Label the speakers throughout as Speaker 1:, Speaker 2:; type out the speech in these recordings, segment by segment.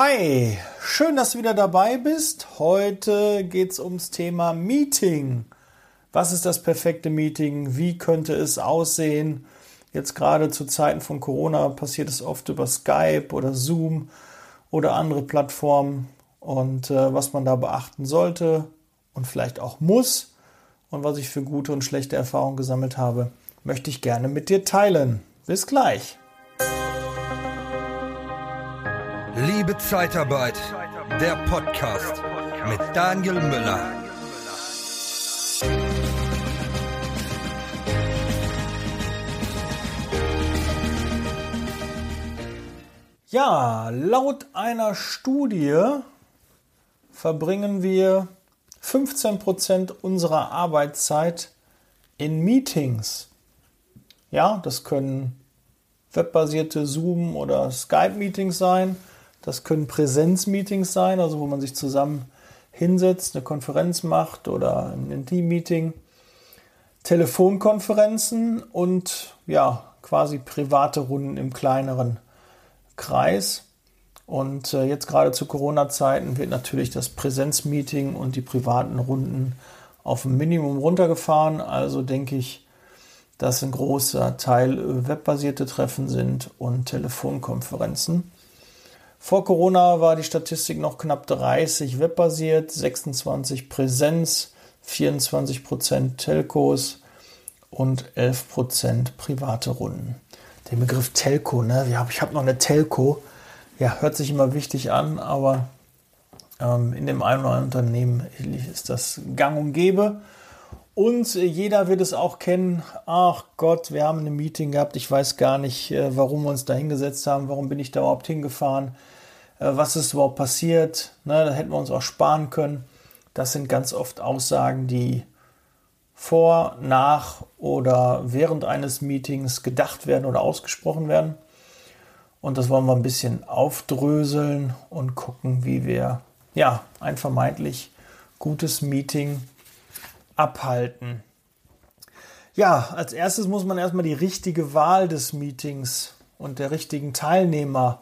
Speaker 1: Hi, schön, dass du wieder dabei bist. Heute geht es ums Thema Meeting. Was ist das perfekte Meeting? Wie könnte es aussehen? Jetzt gerade zu Zeiten von Corona passiert es oft über Skype oder Zoom oder andere Plattformen und äh, was man da beachten sollte und vielleicht auch muss und was ich für gute und schlechte Erfahrungen gesammelt habe, möchte ich gerne mit dir teilen. Bis gleich.
Speaker 2: Liebe Zeitarbeit, der Podcast mit Daniel Müller.
Speaker 1: Ja, laut einer Studie verbringen wir 15% unserer Arbeitszeit in Meetings. Ja, das können webbasierte Zoom- oder Skype-Meetings sein. Das können Präsenzmeetings sein, also wo man sich zusammen hinsetzt, eine Konferenz macht oder ein Team-Meeting. Telefonkonferenzen und ja, quasi private Runden im kleineren Kreis. Und äh, jetzt gerade zu Corona-Zeiten wird natürlich das Präsenzmeeting und die privaten Runden auf ein Minimum runtergefahren. Also denke ich, dass ein großer Teil äh, webbasierte Treffen sind und Telefonkonferenzen. Vor Corona war die Statistik noch knapp 30 webbasiert, 26 Präsenz, 24 Prozent Telcos und 11 Prozent private Runden. Den Begriff Telco, ne? Ja, ich habe noch eine Telco ja, hört sich immer wichtig an, aber ähm, in dem einen oder anderen Unternehmen ist das gang und gäbe. Und äh, jeder wird es auch kennen. Ach Gott, wir haben ein Meeting gehabt. Ich weiß gar nicht, äh, warum wir uns da hingesetzt haben. Warum bin ich da überhaupt hingefahren? Äh, was ist überhaupt passiert? Ne, da hätten wir uns auch sparen können. Das sind ganz oft Aussagen, die vor, nach oder während eines Meetings gedacht werden oder ausgesprochen werden. Und das wollen wir ein bisschen aufdröseln und gucken, wie wir ja ein vermeintlich gutes Meeting abhalten. Ja, als erstes muss man erstmal die richtige Wahl des Meetings und der richtigen Teilnehmer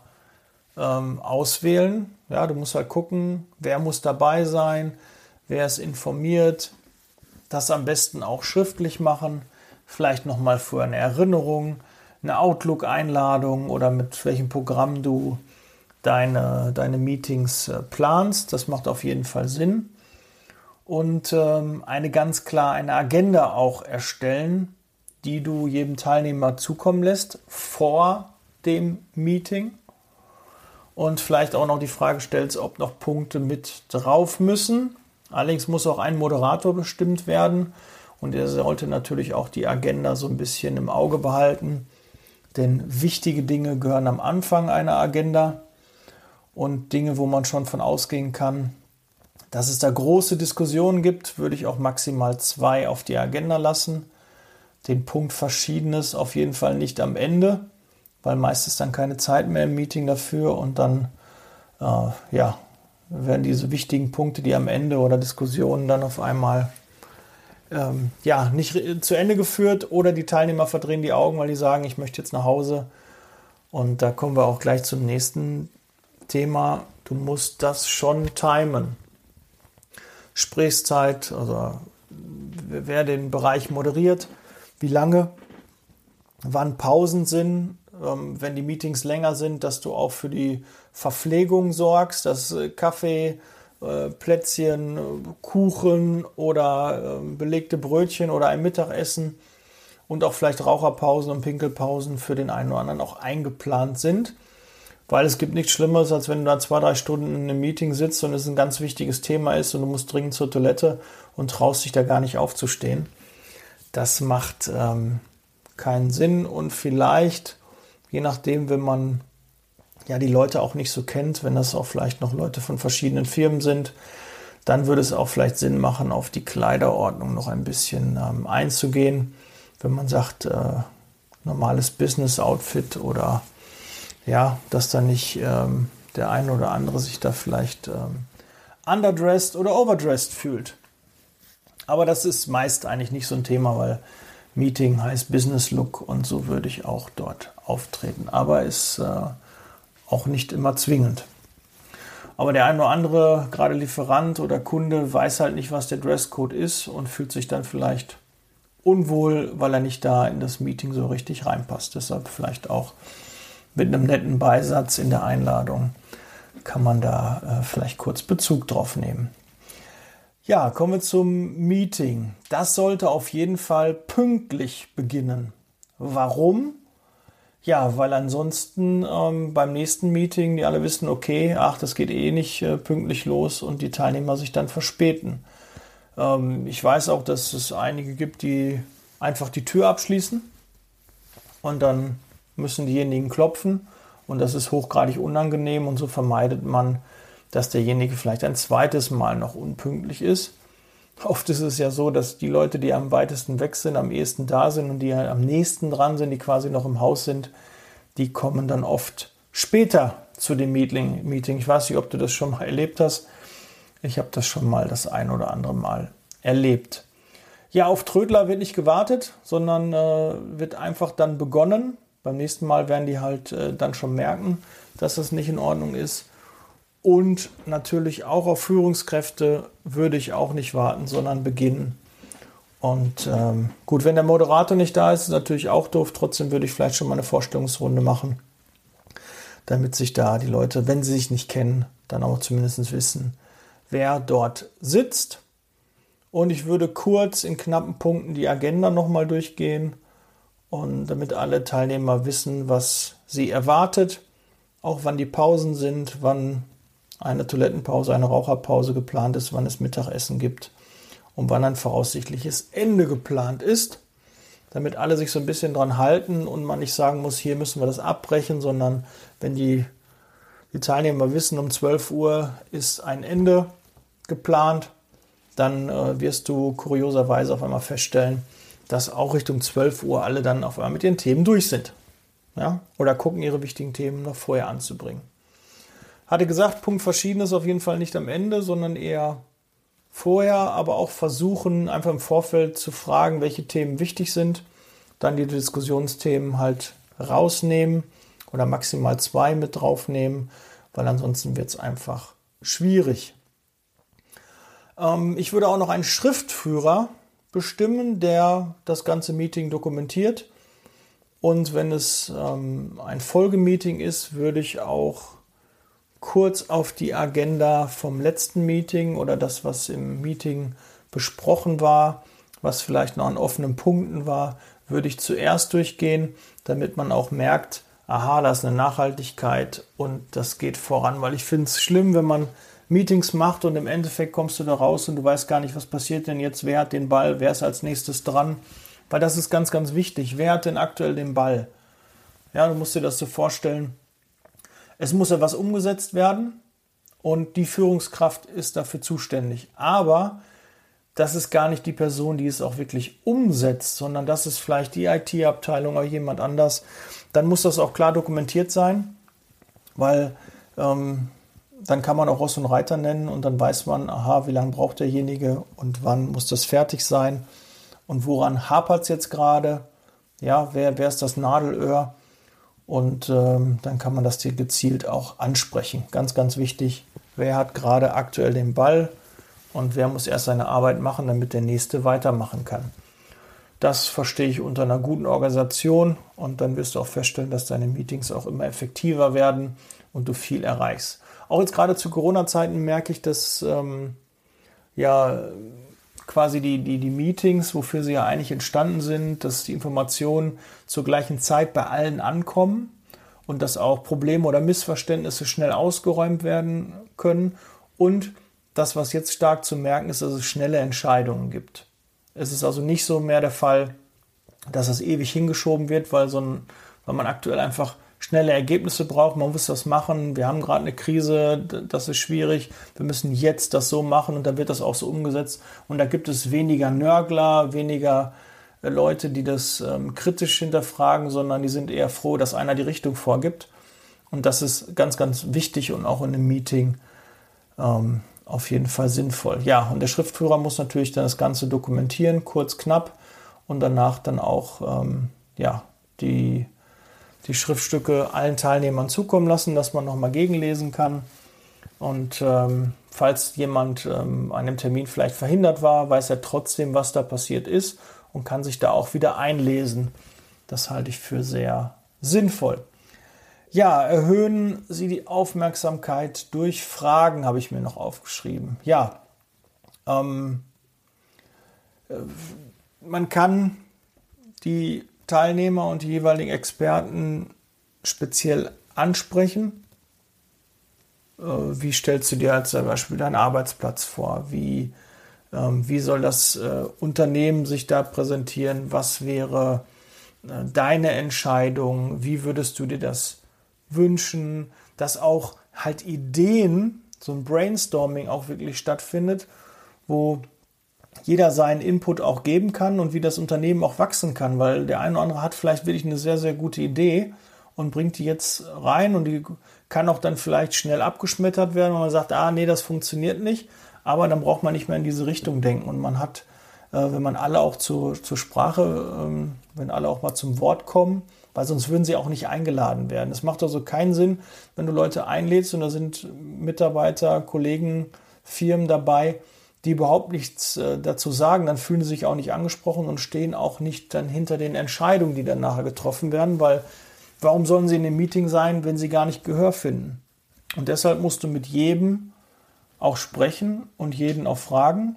Speaker 1: ähm, auswählen. Ja, du musst halt gucken, wer muss dabei sein, wer ist informiert, das am besten auch schriftlich machen, vielleicht nochmal für eine Erinnerung eine Outlook-Einladung oder mit welchem Programm du deine, deine Meetings äh, planst. Das macht auf jeden Fall Sinn. Und ähm, eine ganz klar eine Agenda auch erstellen, die du jedem Teilnehmer zukommen lässt vor dem Meeting. Und vielleicht auch noch die Frage stellst, ob noch Punkte mit drauf müssen. Allerdings muss auch ein Moderator bestimmt werden und er sollte natürlich auch die Agenda so ein bisschen im Auge behalten denn wichtige Dinge gehören am Anfang einer Agenda und Dinge, wo man schon von ausgehen kann, dass es da große Diskussionen gibt, würde ich auch maximal zwei auf die Agenda lassen. Den Punkt Verschiedenes auf jeden Fall nicht am Ende, weil meistens dann keine Zeit mehr im Meeting dafür und dann äh, ja, werden diese wichtigen Punkte, die am Ende oder Diskussionen dann auf einmal ähm, ja, nicht zu Ende geführt oder die Teilnehmer verdrehen die Augen, weil die sagen, ich möchte jetzt nach Hause. Und da kommen wir auch gleich zum nächsten Thema. Du musst das schon timen. Gesprächszeit, also wer den Bereich moderiert, wie lange, wann Pausen sind, ähm, wenn die Meetings länger sind, dass du auch für die Verpflegung sorgst, dass äh, Kaffee, äh, Plätzchen, Kuchen oder äh, belegte Brötchen oder ein Mittagessen und auch vielleicht Raucherpausen und Pinkelpausen für den einen oder anderen auch eingeplant sind. Weil es gibt nichts Schlimmeres, als wenn du da zwei, drei Stunden in einem Meeting sitzt und es ein ganz wichtiges Thema ist und du musst dringend zur Toilette und traust dich da gar nicht aufzustehen. Das macht ähm, keinen Sinn und vielleicht, je nachdem, wenn man ja die Leute auch nicht so kennt, wenn das auch vielleicht noch Leute von verschiedenen Firmen sind, dann würde es auch vielleicht Sinn machen, auf die Kleiderordnung noch ein bisschen ähm, einzugehen. Wenn man sagt, äh, normales Business-Outfit oder ja, dass da nicht ähm, der eine oder andere sich da vielleicht ähm, underdressed oder overdressed fühlt. Aber das ist meist eigentlich nicht so ein Thema, weil Meeting heißt Business Look und so würde ich auch dort auftreten. Aber es äh, auch nicht immer zwingend. Aber der eine oder andere, gerade Lieferant oder Kunde, weiß halt nicht, was der Dresscode ist und fühlt sich dann vielleicht unwohl, weil er nicht da in das Meeting so richtig reinpasst. Deshalb vielleicht auch mit einem netten Beisatz in der Einladung kann man da äh, vielleicht kurz Bezug drauf nehmen. Ja, kommen wir zum Meeting. Das sollte auf jeden Fall pünktlich beginnen. Warum? Ja, weil ansonsten ähm, beim nächsten Meeting die alle wissen, okay, ach, das geht eh nicht äh, pünktlich los und die Teilnehmer sich dann verspäten. Ähm, ich weiß auch, dass es einige gibt, die einfach die Tür abschließen und dann müssen diejenigen klopfen und das ist hochgradig unangenehm und so vermeidet man, dass derjenige vielleicht ein zweites Mal noch unpünktlich ist. Oft ist es ja so, dass die Leute, die am weitesten weg sind, am ehesten da sind und die am nächsten dran sind, die quasi noch im Haus sind, die kommen dann oft später zu dem Meeting. Ich weiß nicht, ob du das schon mal erlebt hast. Ich habe das schon mal das ein oder andere Mal erlebt. Ja, auf Trödler wird nicht gewartet, sondern äh, wird einfach dann begonnen. Beim nächsten Mal werden die halt äh, dann schon merken, dass das nicht in Ordnung ist. Und natürlich auch auf Führungskräfte würde ich auch nicht warten, sondern beginnen. Und ähm, gut, wenn der Moderator nicht da ist, ist natürlich auch doof. Trotzdem würde ich vielleicht schon mal eine Vorstellungsrunde machen, damit sich da die Leute, wenn sie sich nicht kennen, dann auch zumindest wissen, wer dort sitzt. Und ich würde kurz in knappen Punkten die Agenda nochmal durchgehen und damit alle Teilnehmer wissen, was sie erwartet, auch wann die Pausen sind, wann eine Toilettenpause, eine Raucherpause geplant ist, wann es Mittagessen gibt und wann ein voraussichtliches Ende geplant ist, damit alle sich so ein bisschen dran halten und man nicht sagen muss, hier müssen wir das abbrechen, sondern wenn die, die Teilnehmer wissen, um 12 Uhr ist ein Ende geplant, dann äh, wirst du kurioserweise auf einmal feststellen, dass auch Richtung 12 Uhr alle dann auf einmal mit ihren Themen durch sind. Ja? Oder gucken, ihre wichtigen Themen noch vorher anzubringen. Hatte gesagt, Punkt Verschiedenes auf jeden Fall nicht am Ende, sondern eher vorher, aber auch versuchen, einfach im Vorfeld zu fragen, welche Themen wichtig sind. Dann die Diskussionsthemen halt rausnehmen oder maximal zwei mit draufnehmen, weil ansonsten wird es einfach schwierig. Ähm, ich würde auch noch einen Schriftführer bestimmen, der das ganze Meeting dokumentiert. Und wenn es ähm, ein Folgemeeting ist, würde ich auch kurz auf die Agenda vom letzten Meeting oder das, was im Meeting besprochen war, was vielleicht noch an offenen Punkten war, würde ich zuerst durchgehen, damit man auch merkt, aha, da ist eine Nachhaltigkeit und das geht voran, weil ich finde es schlimm, wenn man Meetings macht und im Endeffekt kommst du da raus und du weißt gar nicht, was passiert denn jetzt, wer hat den Ball, wer ist als nächstes dran, weil das ist ganz, ganz wichtig. Wer hat denn aktuell den Ball? Ja, du musst dir das so vorstellen, es muss etwas umgesetzt werden und die Führungskraft ist dafür zuständig. Aber das ist gar nicht die Person, die es auch wirklich umsetzt, sondern das ist vielleicht die IT-Abteilung oder jemand anders. Dann muss das auch klar dokumentiert sein, weil ähm, dann kann man auch Ross und Reiter nennen und dann weiß man, aha, wie lange braucht derjenige und wann muss das fertig sein und woran hapert es jetzt gerade? Ja, wer, wer ist das Nadelöhr? Und ähm, dann kann man das hier gezielt auch ansprechen. Ganz, ganz wichtig, wer hat gerade aktuell den Ball und wer muss erst seine Arbeit machen, damit der nächste weitermachen kann. Das verstehe ich unter einer guten Organisation und dann wirst du auch feststellen, dass deine Meetings auch immer effektiver werden und du viel erreichst. Auch jetzt gerade zu Corona-Zeiten merke ich, dass ähm, ja quasi die, die, die Meetings, wofür sie ja eigentlich entstanden sind, dass die Informationen zur gleichen Zeit bei allen ankommen und dass auch Probleme oder Missverständnisse schnell ausgeräumt werden können. Und das, was jetzt stark zu merken ist, dass es schnelle Entscheidungen gibt. Es ist also nicht so mehr der Fall, dass es ewig hingeschoben wird, weil, so ein, weil man aktuell einfach schnelle Ergebnisse braucht. Man muss das machen. Wir haben gerade eine Krise, das ist schwierig. Wir müssen jetzt das so machen und dann wird das auch so umgesetzt. Und da gibt es weniger Nörgler, weniger äh, Leute, die das ähm, kritisch hinterfragen, sondern die sind eher froh, dass einer die Richtung vorgibt. Und das ist ganz, ganz wichtig und auch in einem Meeting ähm, auf jeden Fall sinnvoll. Ja, und der Schriftführer muss natürlich dann das Ganze dokumentieren, kurz, knapp und danach dann auch ähm, ja, die die Schriftstücke allen Teilnehmern zukommen lassen, dass man nochmal gegenlesen kann. Und ähm, falls jemand ähm, an dem Termin vielleicht verhindert war, weiß er trotzdem, was da passiert ist und kann sich da auch wieder einlesen. Das halte ich für sehr sinnvoll. Ja, erhöhen Sie die Aufmerksamkeit durch Fragen, habe ich mir noch aufgeschrieben. Ja, ähm, äh, man kann die Teilnehmer und die jeweiligen Experten speziell ansprechen. Äh, wie stellst du dir als Beispiel deinen Arbeitsplatz vor? Wie, ähm, wie soll das äh, Unternehmen sich da präsentieren? Was wäre äh, deine Entscheidung? Wie würdest du dir das wünschen? Dass auch halt Ideen, so ein Brainstorming auch wirklich stattfindet, wo jeder seinen Input auch geben kann und wie das Unternehmen auch wachsen kann, weil der eine oder andere hat vielleicht wirklich eine sehr, sehr gute Idee und bringt die jetzt rein und die kann auch dann vielleicht schnell abgeschmettert werden, wenn man sagt, ah nee, das funktioniert nicht, aber dann braucht man nicht mehr in diese Richtung denken und man hat, äh, wenn man alle auch zur, zur Sprache, ähm, wenn alle auch mal zum Wort kommen, weil sonst würden sie auch nicht eingeladen werden. Es macht also keinen Sinn, wenn du Leute einlädst und da sind Mitarbeiter, Kollegen, Firmen dabei, die überhaupt nichts äh, dazu sagen, dann fühlen sie sich auch nicht angesprochen und stehen auch nicht dann hinter den Entscheidungen, die dann nachher getroffen werden, weil warum sollen sie in dem Meeting sein, wenn sie gar nicht Gehör finden? Und deshalb musst du mit jedem auch sprechen und jeden auch fragen,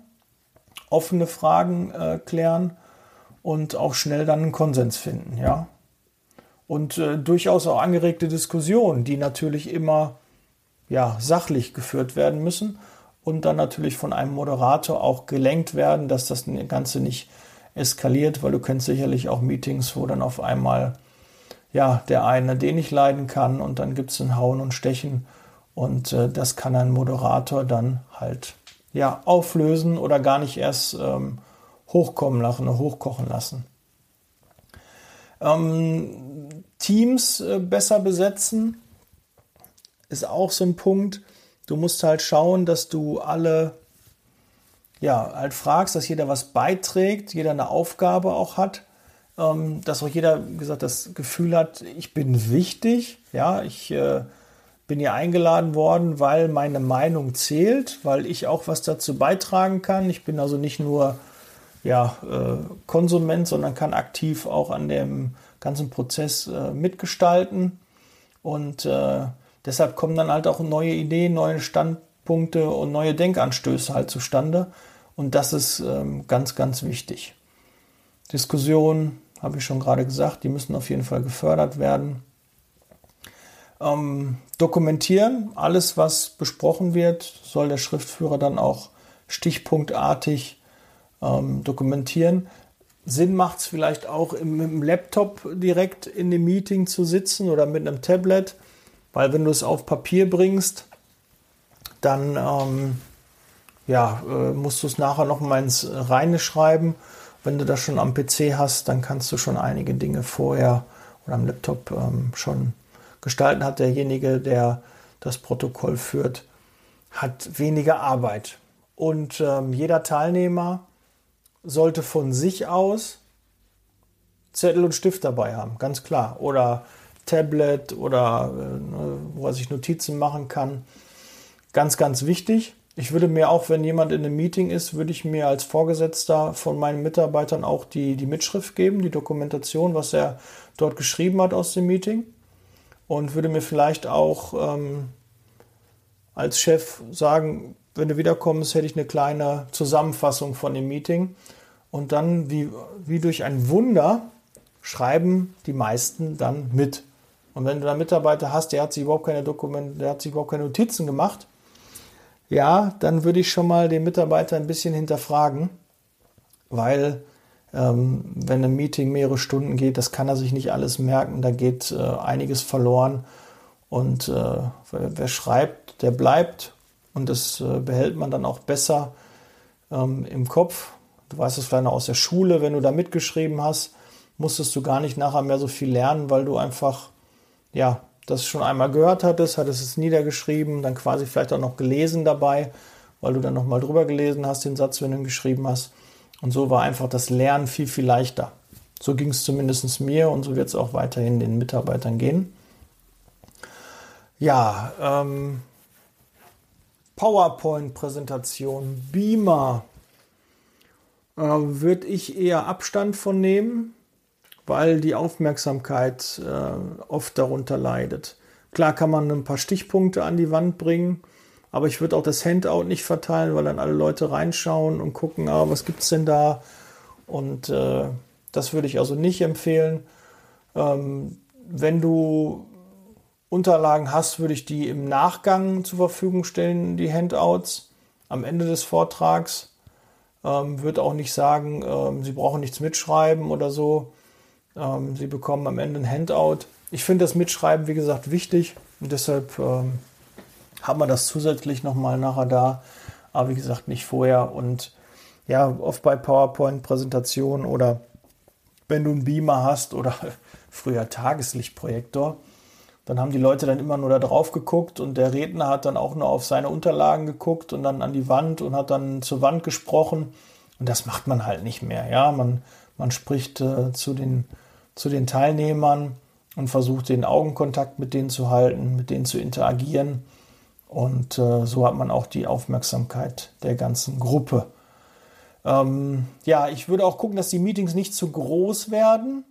Speaker 1: offene Fragen äh, klären und auch schnell dann einen Konsens finden, ja. Und äh, durchaus auch angeregte Diskussionen, die natürlich immer ja, sachlich geführt werden müssen und dann natürlich von einem Moderator auch gelenkt werden, dass das Ganze nicht eskaliert, weil du kennst sicherlich auch Meetings, wo dann auf einmal ja der eine den nicht leiden kann und dann gibt es ein Hauen und Stechen und äh, das kann ein Moderator dann halt ja auflösen oder gar nicht erst ähm, hochkommen lassen oder hochkochen lassen. Ähm, Teams äh, besser besetzen ist auch so ein Punkt Du musst halt schauen, dass du alle ja, halt fragst, dass jeder was beiträgt, jeder eine Aufgabe auch hat, ähm, dass auch jeder, wie gesagt, das Gefühl hat, ich bin wichtig, ja, ich äh, bin hier eingeladen worden, weil meine Meinung zählt, weil ich auch was dazu beitragen kann. Ich bin also nicht nur ja, äh, Konsument, sondern kann aktiv auch an dem ganzen Prozess äh, mitgestalten. Und äh, Deshalb kommen dann halt auch neue Ideen, neue Standpunkte und neue Denkanstöße halt zustande. Und das ist ähm, ganz, ganz wichtig. Diskussionen, habe ich schon gerade gesagt, die müssen auf jeden Fall gefördert werden. Ähm, dokumentieren, alles, was besprochen wird, soll der Schriftführer dann auch stichpunktartig ähm, dokumentieren. Sinn macht es vielleicht auch im, dem Laptop direkt in dem Meeting zu sitzen oder mit einem Tablet weil wenn du es auf Papier bringst, dann ähm, ja, äh, musst du es nachher noch mal ins Reine schreiben. Wenn du das schon am PC hast, dann kannst du schon einige Dinge vorher oder am Laptop ähm, schon gestalten. Hat derjenige, der das Protokoll führt, hat weniger Arbeit. Und ähm, jeder Teilnehmer sollte von sich aus Zettel und Stift dabei haben, ganz klar. Oder Tablet oder äh, wo er sich Notizen machen kann. Ganz, ganz wichtig. Ich würde mir auch, wenn jemand in einem Meeting ist, würde ich mir als Vorgesetzter von meinen Mitarbeitern auch die, die Mitschrift geben, die Dokumentation, was er dort geschrieben hat aus dem Meeting. Und würde mir vielleicht auch ähm, als Chef sagen, wenn du wiederkommst, hätte ich eine kleine Zusammenfassung von dem Meeting. Und dann, wie, wie durch ein Wunder, schreiben die meisten dann mit. Und wenn du da Mitarbeiter hast, der hat sich überhaupt keine Dokumente, der hat sich überhaupt keine Notizen gemacht, ja, dann würde ich schon mal den Mitarbeiter ein bisschen hinterfragen, weil ähm, wenn ein Meeting mehrere Stunden geht, das kann er sich nicht alles merken, da geht äh, einiges verloren. Und äh, wer schreibt, der bleibt und das äh, behält man dann auch besser ähm, im Kopf. Du weißt es vielleicht noch aus der Schule, wenn du da mitgeschrieben hast, musstest du gar nicht nachher mehr so viel lernen, weil du einfach ja, das schon einmal gehört hattest, hattest es niedergeschrieben, dann quasi vielleicht auch noch gelesen dabei, weil du dann nochmal drüber gelesen hast, den Satz, wenn du ihn geschrieben hast. Und so war einfach das Lernen viel, viel leichter. So ging es zumindest mir und so wird es auch weiterhin den Mitarbeitern gehen. Ja, ähm, PowerPoint-Präsentation, Beamer, äh, würde ich eher Abstand von nehmen, weil die Aufmerksamkeit äh, oft darunter leidet. Klar kann man ein paar Stichpunkte an die Wand bringen, aber ich würde auch das Handout nicht verteilen, weil dann alle Leute reinschauen und gucken, ah, was gibt es denn da? Und äh, das würde ich also nicht empfehlen. Ähm, wenn du Unterlagen hast, würde ich die im Nachgang zur Verfügung stellen, die Handouts am Ende des Vortrags. Ähm, würde auch nicht sagen, ähm, Sie brauchen nichts mitschreiben oder so. Ähm, Sie bekommen am Ende ein Handout. Ich finde das Mitschreiben, wie gesagt, wichtig und deshalb ähm, haben wir das zusätzlich nochmal nachher da. Aber wie gesagt, nicht vorher. Und ja, oft bei PowerPoint-Präsentationen oder wenn du einen Beamer hast oder früher Tageslichtprojektor, dann haben die Leute dann immer nur da drauf geguckt und der Redner hat dann auch nur auf seine Unterlagen geguckt und dann an die Wand und hat dann zur Wand gesprochen. Und das macht man halt nicht mehr. Ja, man, man spricht äh, zu, den, zu den Teilnehmern und versucht den Augenkontakt mit denen zu halten, mit denen zu interagieren. Und äh, so hat man auch die Aufmerksamkeit der ganzen Gruppe. Ähm, ja, ich würde auch gucken, dass die Meetings nicht zu groß werden.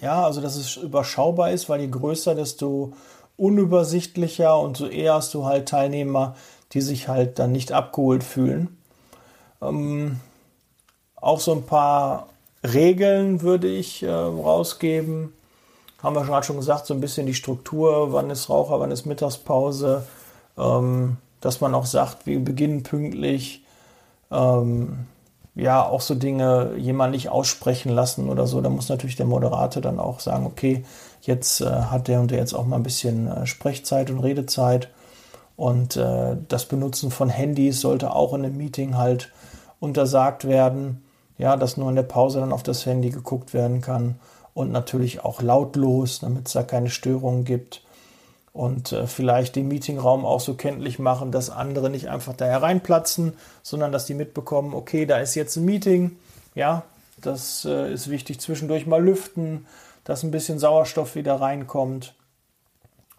Speaker 1: Ja, also dass es überschaubar ist, weil je größer, desto unübersichtlicher und so eher hast du halt Teilnehmer, die sich halt dann nicht abgeholt fühlen. Ähm, auch so ein paar Regeln würde ich äh, rausgeben. Haben wir gerade schon gesagt, so ein bisschen die Struktur, wann ist Raucher, wann ist Mittagspause, ähm, dass man auch sagt, wir beginnen pünktlich. Ähm, ja auch so Dinge jemand nicht aussprechen lassen oder so. Da muss natürlich der Moderator dann auch sagen, okay, jetzt äh, hat der und der jetzt auch mal ein bisschen äh, Sprechzeit und Redezeit. Und äh, das Benutzen von Handys sollte auch in einem Meeting halt untersagt werden. Ja, dass nur in der Pause dann auf das Handy geguckt werden kann. Und natürlich auch lautlos, damit es da keine Störungen gibt und äh, vielleicht den Meetingraum auch so kenntlich machen, dass andere nicht einfach da hereinplatzen, sondern dass die mitbekommen, okay, da ist jetzt ein Meeting, ja, das äh, ist wichtig, zwischendurch mal lüften, dass ein bisschen Sauerstoff wieder reinkommt.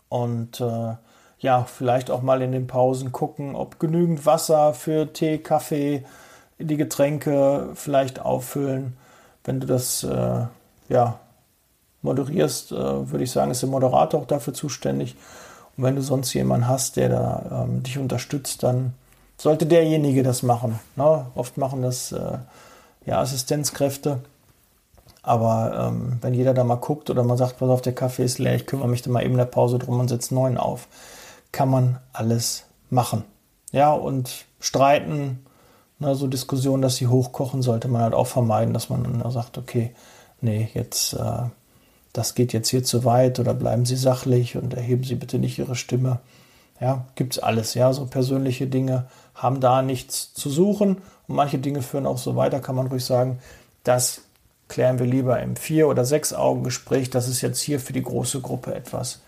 Speaker 1: Und äh, ja, vielleicht auch mal in den Pausen gucken, ob genügend Wasser für Tee, Kaffee, die Getränke vielleicht auffüllen, wenn du das äh, ja moderierst, äh, würde ich sagen, ist der Moderator auch dafür zuständig. Und wenn du sonst jemanden hast, der da ähm, dich unterstützt, dann sollte derjenige das machen. Ne? Oft machen das äh, ja, Assistenzkräfte. Aber ähm, wenn jeder da mal guckt oder man sagt, pass auf, der Kaffee ist leer, ich kümmere mich da mal eben in der Pause drum und setze neuen auf, kann man alles machen. Ja, und streiten, ne, so Diskussionen, dass sie hochkochen, sollte man halt auch vermeiden, dass man dann sagt, okay, nee, jetzt äh, das geht jetzt hier zu weit oder bleiben Sie sachlich und erheben Sie bitte nicht Ihre Stimme. Ja, gibt's alles, ja, so persönliche Dinge haben da nichts zu suchen und manche Dinge führen auch so weiter, kann man ruhig sagen, das klären wir lieber im Vier- oder Sechs-Augen-Gespräch, das ist jetzt hier für die große Gruppe etwas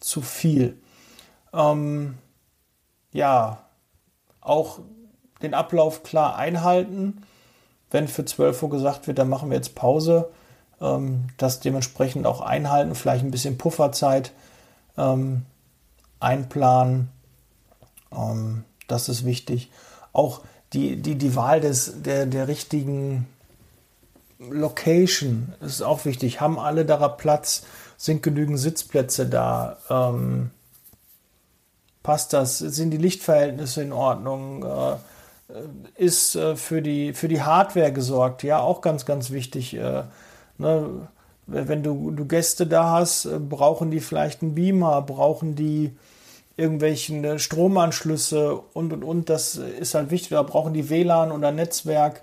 Speaker 1: zu viel. Ähm, ja, auch den Ablauf klar einhalten. Wenn für 12 Uhr gesagt wird, dann machen wir jetzt Pause, ähm, das dementsprechend auch einhalten, vielleicht ein bisschen Pufferzeit ähm, einplanen. Ähm, das ist wichtig. Auch die, die, die Wahl des, der, der richtigen Location ist auch wichtig. Haben alle da Platz? Sind genügend Sitzplätze da? Ähm, passt das? Sind die Lichtverhältnisse in Ordnung? Äh, ist äh, für, die, für die Hardware gesorgt? Ja, auch ganz, ganz wichtig. Äh, Ne, wenn du, du Gäste da hast, äh, brauchen die vielleicht einen Beamer, brauchen die irgendwelchen äh, Stromanschlüsse und und und. Das ist halt wichtig. Da brauchen die WLAN oder Netzwerk.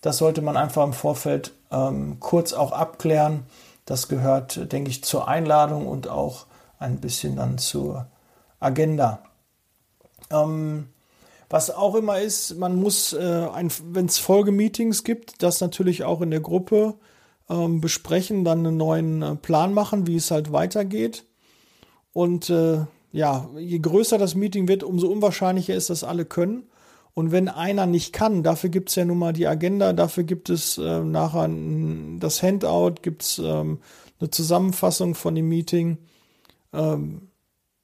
Speaker 1: Das sollte man einfach im Vorfeld ähm, kurz auch abklären. Das gehört, denke ich, zur Einladung und auch ein bisschen dann zur Agenda. Ähm, was auch immer ist, man muss, äh, wenn es Folgemeetings gibt, das natürlich auch in der Gruppe ähm, besprechen, dann einen neuen äh, Plan machen, wie es halt weitergeht. Und äh, ja, je größer das Meeting wird, umso unwahrscheinlicher ist, dass alle können. Und wenn einer nicht kann, dafür gibt es ja nun mal die Agenda, dafür gibt es äh, nachher das Handout, gibt es ähm, eine Zusammenfassung von dem Meeting. Ähm,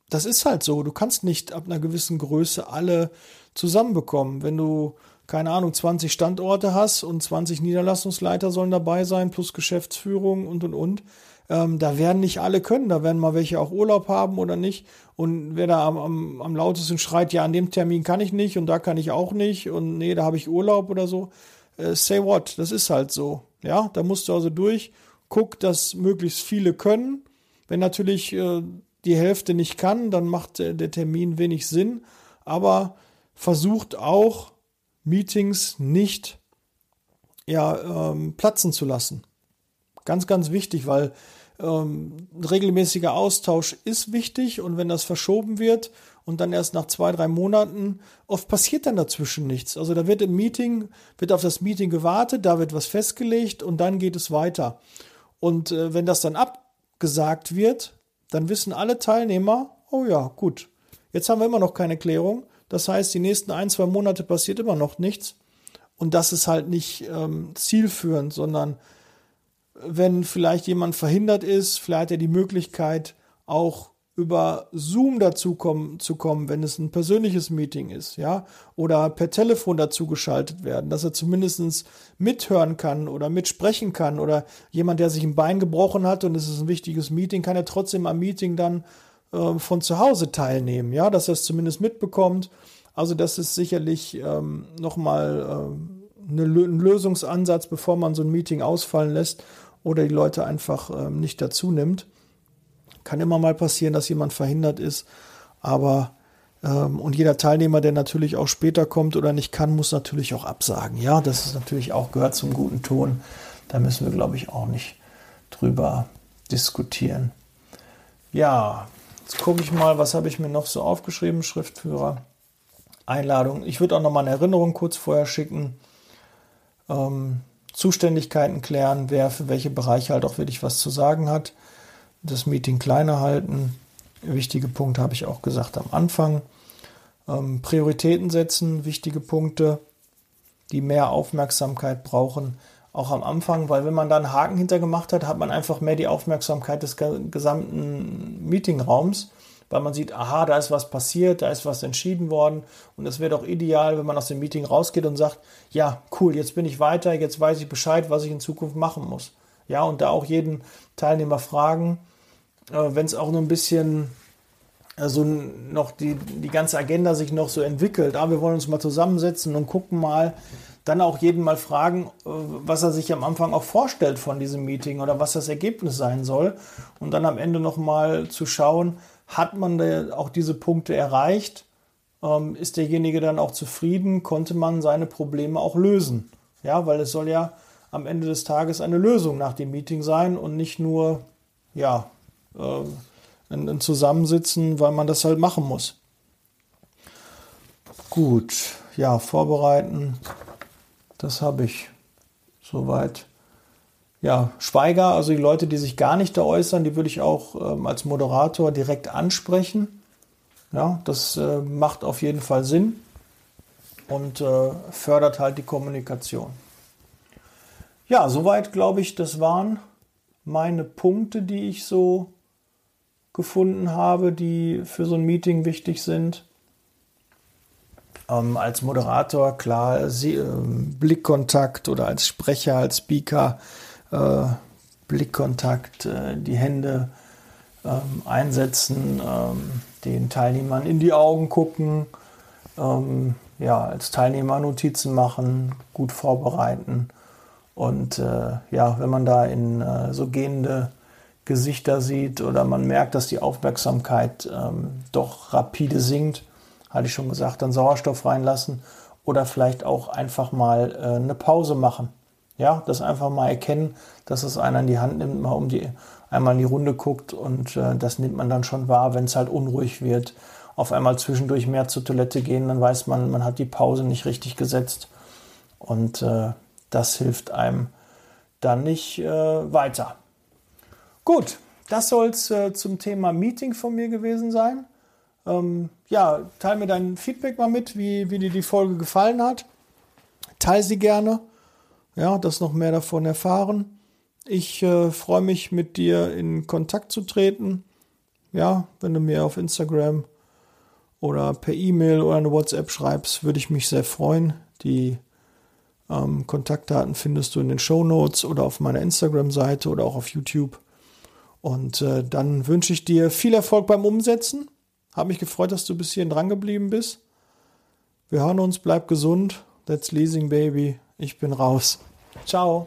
Speaker 1: das ist halt so. Du kannst nicht ab einer gewissen Größe alle zusammenbekommen. Wenn du, keine Ahnung, 20 Standorte hast und 20 Niederlassungsleiter sollen dabei sein, plus Geschäftsführung und und und. Ähm, da werden nicht alle können, da werden mal welche auch Urlaub haben oder nicht. Und wer da am, am, am lautesten schreit, ja, an dem Termin kann ich nicht und da kann ich auch nicht und nee, da habe ich Urlaub oder so. Äh, say what, das ist halt so. Ja, da musst du also durch, guck, dass möglichst viele können. Wenn natürlich äh, die Hälfte nicht kann, dann macht der Termin wenig Sinn. Aber versucht auch, Meetings nicht ja, ähm, platzen zu lassen. Ganz, ganz wichtig, weil ähm, regelmäßiger Austausch ist wichtig und wenn das verschoben wird und dann erst nach zwei, drei Monaten, oft passiert dann dazwischen nichts. Also da wird im Meeting, wird auf das Meeting gewartet, da wird was festgelegt und dann geht es weiter. Und äh, wenn das dann abgesagt wird, dann wissen alle Teilnehmer, oh ja, gut, jetzt haben wir immer noch keine Klärung. Das heißt, die nächsten ein, zwei Monate passiert immer noch nichts. Und das ist halt nicht ähm, zielführend, sondern wenn vielleicht jemand verhindert ist, vielleicht hat er die Möglichkeit, auch über Zoom dazu kommen, zu kommen, wenn es ein persönliches Meeting ist, ja, oder per Telefon dazu geschaltet werden, dass er zumindest mithören kann oder mitsprechen kann oder jemand, der sich ein Bein gebrochen hat und es ist ein wichtiges Meeting, kann er trotzdem am Meeting dann äh, von zu Hause teilnehmen, ja, dass er es zumindest mitbekommt. Also das ist sicherlich ähm, nochmal äh, eine, ein Lösungsansatz, bevor man so ein Meeting ausfallen lässt oder die Leute einfach ähm, nicht dazu nimmt. Kann immer mal passieren, dass jemand verhindert ist, aber ähm, und jeder Teilnehmer, der natürlich auch später kommt oder nicht kann, muss natürlich auch absagen. Ja, das ist natürlich auch gehört zum guten Ton. Da müssen wir, glaube ich, auch nicht drüber diskutieren. Ja, jetzt gucke ich mal, was habe ich mir noch so aufgeschrieben, Schriftführer. Einladung. Ich würde auch noch mal eine Erinnerung kurz vorher schicken. Ähm, Zuständigkeiten klären, wer für welche Bereiche halt auch wirklich was zu sagen hat. Das Meeting kleiner halten. Wichtige Punkte habe ich auch gesagt am Anfang. Ähm, Prioritäten setzen, wichtige Punkte, die mehr Aufmerksamkeit brauchen. Auch am Anfang, weil wenn man da einen Haken hintergemacht hat, hat man einfach mehr die Aufmerksamkeit des gesamten Meetingraums weil man sieht, aha, da ist was passiert, da ist was entschieden worden und es wäre doch ideal, wenn man aus dem Meeting rausgeht und sagt, ja, cool, jetzt bin ich weiter, jetzt weiß ich Bescheid, was ich in Zukunft machen muss. Ja, und da auch jeden Teilnehmer fragen, äh, wenn es auch nur ein bisschen also noch die, die ganze Agenda sich noch so entwickelt. Ah, wir wollen uns mal zusammensetzen und gucken mal, dann auch jeden mal fragen, äh, was er sich am Anfang auch vorstellt von diesem Meeting oder was das Ergebnis sein soll. Und dann am Ende nochmal zu schauen, hat man auch diese Punkte erreicht? Ähm, ist derjenige dann auch zufrieden? Konnte man seine Probleme auch lösen? Ja, weil es soll ja am Ende des Tages eine Lösung nach dem Meeting sein und nicht nur, ja, äh, ein, ein Zusammensitzen, weil man das halt machen muss. Gut, ja, vorbereiten, das habe ich soweit ja, Schweiger, also die Leute, die sich gar nicht da äußern, die würde ich auch ähm, als Moderator direkt ansprechen. Ja, das äh, macht auf jeden Fall Sinn und äh, fördert halt die Kommunikation. Ja, soweit glaube ich, das waren meine Punkte, die ich so gefunden habe, die für so ein Meeting wichtig sind. Ähm, als Moderator, klar, Sie, äh, Blickkontakt oder als Sprecher, als Speaker äh, Blickkontakt, äh, die Hände ähm, einsetzen, ähm, den Teilnehmern in die Augen gucken, ähm, ja, als Teilnehmer Notizen machen, gut vorbereiten. Und äh, ja, wenn man da in äh, so gehende Gesichter sieht oder man merkt, dass die Aufmerksamkeit doch rapide sinkt, hatte ich schon gesagt, dann Sauerstoff reinlassen oder vielleicht auch einfach mal äh, eine Pause machen. Ja, das einfach mal erkennen, dass es einer in die Hand nimmt, mal um die, einmal in die Runde guckt und äh, das nimmt man dann schon wahr, wenn es halt unruhig wird. Auf einmal zwischendurch mehr zur Toilette gehen, dann weiß man, man hat die Pause nicht richtig gesetzt und äh, das hilft einem dann nicht äh, weiter. Gut, das soll es äh, zum Thema Meeting von mir gewesen sein. Ähm, ja, teile mir dein Feedback mal mit, wie, wie dir die Folge gefallen hat. Teile sie gerne ja, dass noch mehr davon erfahren. Ich äh, freue mich, mit dir in Kontakt zu treten. ja, wenn du mir auf Instagram oder per E-Mail oder eine WhatsApp schreibst, würde ich mich sehr freuen. Die ähm, Kontaktdaten findest du in den Show Notes oder auf meiner Instagram-Seite oder auch auf YouTube. Und äh, dann wünsche ich dir viel Erfolg beim Umsetzen. Habe mich gefreut, dass du bis hierhin dran geblieben bist. Wir hören uns, bleib gesund. That's Leasing Baby. Ich bin raus. Ciao.